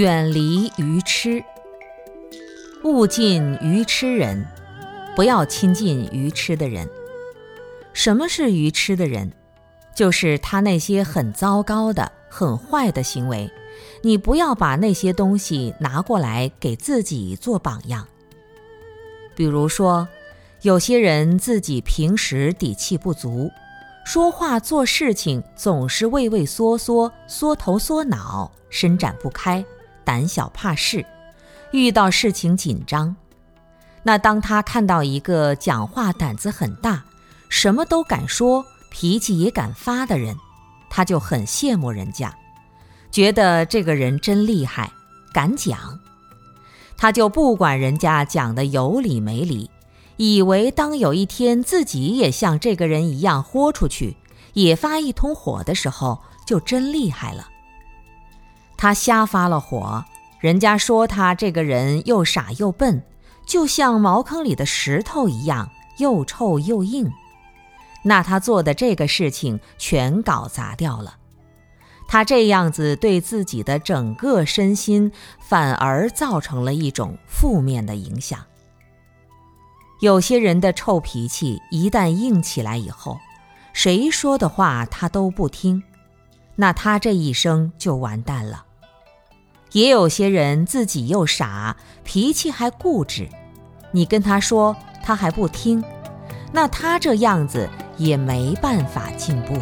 远离愚痴，勿近愚痴人，不要亲近愚痴的人。什么是愚痴的人？就是他那些很糟糕的、很坏的行为，你不要把那些东西拿过来给自己做榜样。比如说，有些人自己平时底气不足。说话做事情总是畏畏缩缩、缩头缩脑、伸展不开、胆小怕事，遇到事情紧张。那当他看到一个讲话胆子很大、什么都敢说、脾气也敢发的人，他就很羡慕人家，觉得这个人真厉害，敢讲。他就不管人家讲的有理没理。以为当有一天自己也像这个人一样豁出去，也发一通火的时候，就真厉害了。他瞎发了火，人家说他这个人又傻又笨，就像茅坑里的石头一样，又臭又硬。那他做的这个事情全搞砸掉了。他这样子对自己的整个身心，反而造成了一种负面的影响。有些人的臭脾气一旦硬起来以后，谁说的话他都不听，那他这一生就完蛋了。也有些人自己又傻，脾气还固执，你跟他说他还不听，那他这样子也没办法进步。